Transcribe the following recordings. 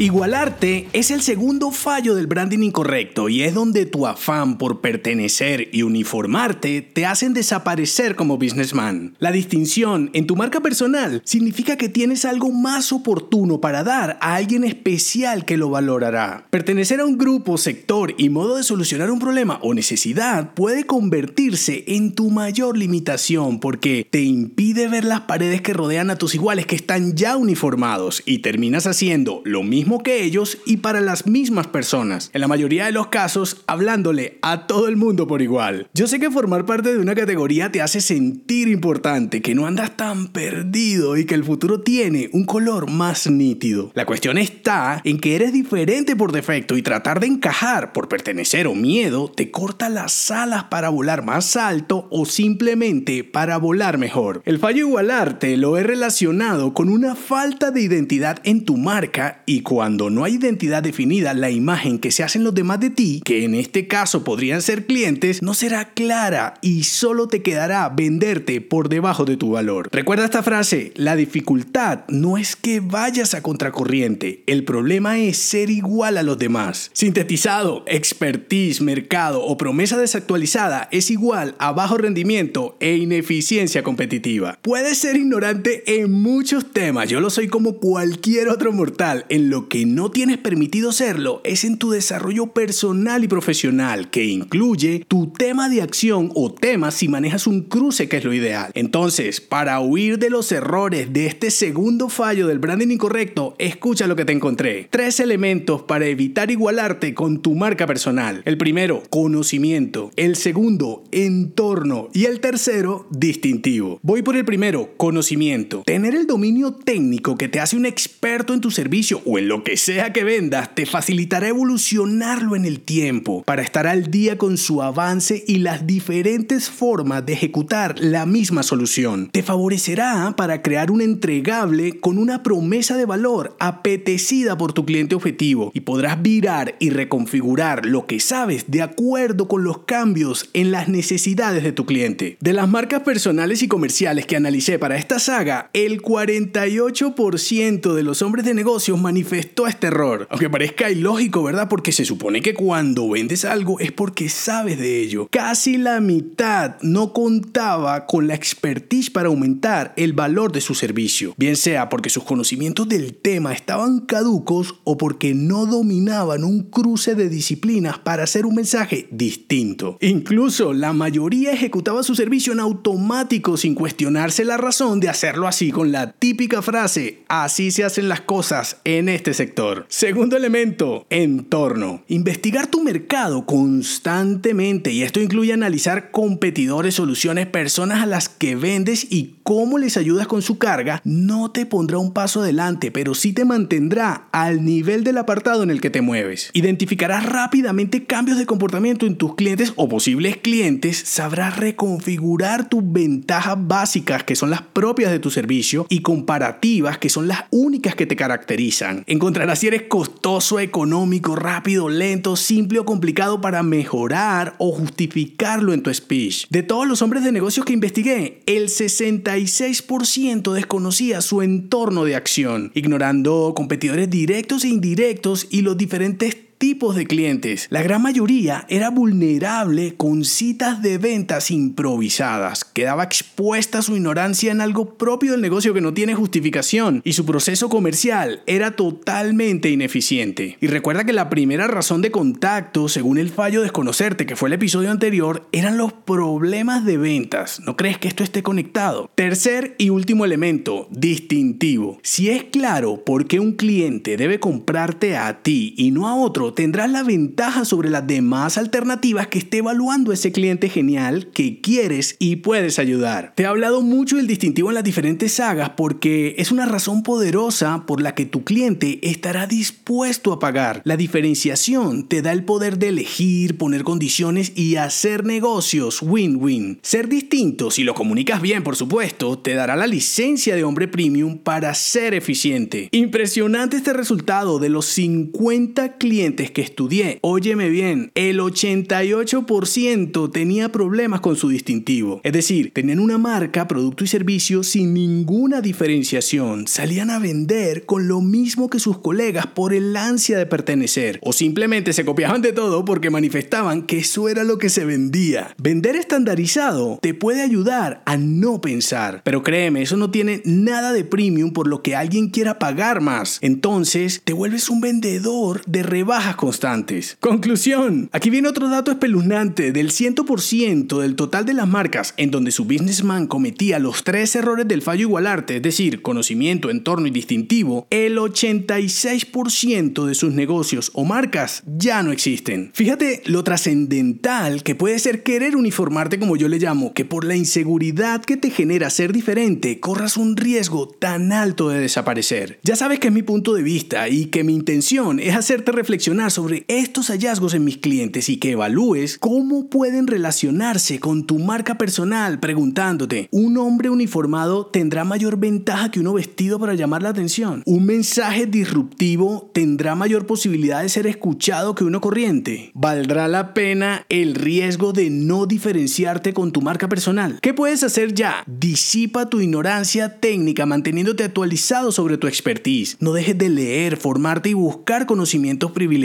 Igualarte es el segundo fallo del branding incorrecto y es donde tu afán por pertenecer y uniformarte te hacen desaparecer como businessman. La distinción en tu marca personal significa que tienes algo más oportuno para dar a alguien especial que lo valorará. Pertenecer a un grupo, sector y modo de solucionar un problema o necesidad puede convertirse en tu mayor limitación porque te impide ver las paredes que rodean a tus iguales que están ya uniformados y terminas haciendo lo mismo que ellos y para las mismas personas. En la mayoría de los casos, hablándole a todo el mundo por igual. Yo sé que formar parte de una categoría te hace sentir importante, que no andas tan perdido y que el futuro tiene un color más nítido. La cuestión está en que eres diferente por defecto y tratar de encajar por pertenecer o miedo te corta las alas para volar más alto o simplemente para volar mejor. El fallo igualarte lo he relacionado con una falta de identidad en tu marca y cuando no hay identidad definida, la imagen que se hacen los demás de ti, que en este caso podrían ser clientes, no será clara y solo te quedará venderte por debajo de tu valor. Recuerda esta frase, la dificultad no es que vayas a contracorriente, el problema es ser igual a los demás. Sintetizado, expertise, mercado o promesa desactualizada es igual a bajo rendimiento e ineficiencia competitiva. Puedes ser ignorante en muchos temas, yo lo soy como cualquier otro mortal en lo que no tienes permitido serlo es en tu desarrollo personal y profesional, que incluye tu tema de acción o temas si manejas un cruce, que es lo ideal. Entonces, para huir de los errores de este segundo fallo del branding incorrecto, escucha lo que te encontré. Tres elementos para evitar igualarte con tu marca personal. El primero, conocimiento. El segundo, entorno. Y el tercero, distintivo. Voy por el primero, conocimiento. Tener el dominio técnico que te hace un experto en tu servicio o en lo que sea que vendas te facilitará evolucionarlo en el tiempo para estar al día con su avance y las diferentes formas de ejecutar la misma solución. Te favorecerá para crear un entregable con una promesa de valor apetecida por tu cliente objetivo y podrás virar y reconfigurar lo que sabes de acuerdo con los cambios en las necesidades de tu cliente. De las marcas personales y comerciales que analicé para esta saga, el 48% de los hombres de negocios manifestaron esto este error. Aunque parezca ilógico, ¿verdad? Porque se supone que cuando vendes algo es porque sabes de ello. Casi la mitad no contaba con la expertise para aumentar el valor de su servicio. Bien sea porque sus conocimientos del tema estaban caducos o porque no dominaban un cruce de disciplinas para hacer un mensaje distinto. Incluso la mayoría ejecutaba su servicio en automático sin cuestionarse la razón de hacerlo así con la típica frase, así se hacen las cosas en este sector. Segundo elemento, entorno. Investigar tu mercado constantemente y esto incluye analizar competidores, soluciones, personas a las que vendes y cómo les ayudas con su carga, no te pondrá un paso adelante, pero sí te mantendrá al nivel del apartado en el que te mueves. Identificarás rápidamente cambios de comportamiento en tus clientes o posibles clientes, sabrás reconfigurar tus ventajas básicas que son las propias de tu servicio y comparativas que son las únicas que te caracterizan. Encontrarás si eres costoso, económico, rápido, lento, simple o complicado para mejorar o justificarlo en tu speech. De todos los hombres de negocios que investigué, el 66% desconocía su entorno de acción, ignorando competidores directos e indirectos y los diferentes tipos de clientes. La gran mayoría era vulnerable con citas de ventas improvisadas. Quedaba expuesta su ignorancia en algo propio del negocio que no tiene justificación y su proceso comercial era totalmente ineficiente. Y recuerda que la primera razón de contacto, según el fallo desconocerte que fue el episodio anterior, eran los problemas de ventas. ¿No crees que esto esté conectado? Tercer y último elemento, distintivo. Si es claro por qué un cliente debe comprarte a ti y no a otros, tendrás la ventaja sobre las demás alternativas que esté evaluando ese cliente genial que quieres y puedes ayudar. Te he hablado mucho del distintivo en las diferentes sagas porque es una razón poderosa por la que tu cliente estará dispuesto a pagar. La diferenciación te da el poder de elegir, poner condiciones y hacer negocios win-win. Ser distinto, si lo comunicas bien por supuesto, te dará la licencia de hombre premium para ser eficiente. Impresionante este resultado de los 50 clientes que estudié. Óyeme bien, el 88% tenía problemas con su distintivo. Es decir, tenían una marca, producto y servicio sin ninguna diferenciación. Salían a vender con lo mismo que sus colegas por el ansia de pertenecer. O simplemente se copiaban de todo porque manifestaban que eso era lo que se vendía. Vender estandarizado te puede ayudar a no pensar. Pero créeme, eso no tiene nada de premium por lo que alguien quiera pagar más. Entonces, te vuelves un vendedor de rebajas constantes. Conclusión. Aquí viene otro dato espeluznante. Del 100% del total de las marcas en donde su businessman cometía los tres errores del fallo igualarte, es decir, conocimiento, entorno y distintivo, el 86% de sus negocios o marcas ya no existen. Fíjate lo trascendental que puede ser querer uniformarte como yo le llamo, que por la inseguridad que te genera ser diferente, corras un riesgo tan alto de desaparecer. Ya sabes que es mi punto de vista y que mi intención es hacerte reflexionar sobre estos hallazgos en mis clientes y que evalúes cómo pueden relacionarse con tu marca personal preguntándote, ¿un hombre uniformado tendrá mayor ventaja que uno vestido para llamar la atención? ¿Un mensaje disruptivo tendrá mayor posibilidad de ser escuchado que uno corriente? ¿Valdrá la pena el riesgo de no diferenciarte con tu marca personal? ¿Qué puedes hacer ya? Disipa tu ignorancia técnica manteniéndote actualizado sobre tu expertise. No dejes de leer, formarte y buscar conocimientos privilegiados.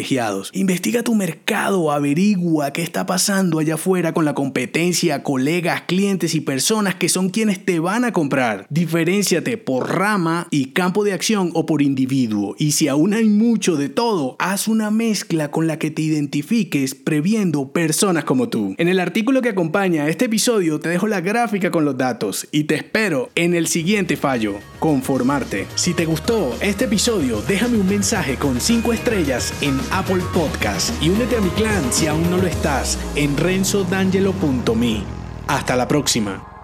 Investiga tu mercado, averigua qué está pasando allá afuera con la competencia, colegas, clientes y personas que son quienes te van a comprar. Diferenciate por rama y campo de acción o por individuo. Y si aún hay mucho de todo, haz una mezcla con la que te identifiques previendo personas como tú. En el artículo que acompaña este episodio te dejo la gráfica con los datos y te espero en el siguiente fallo, conformarte. Si te gustó este episodio, déjame un mensaje con 5 estrellas en Apple Podcast y únete a mi clan si aún no lo estás en renzodangelo.me. Hasta la próxima.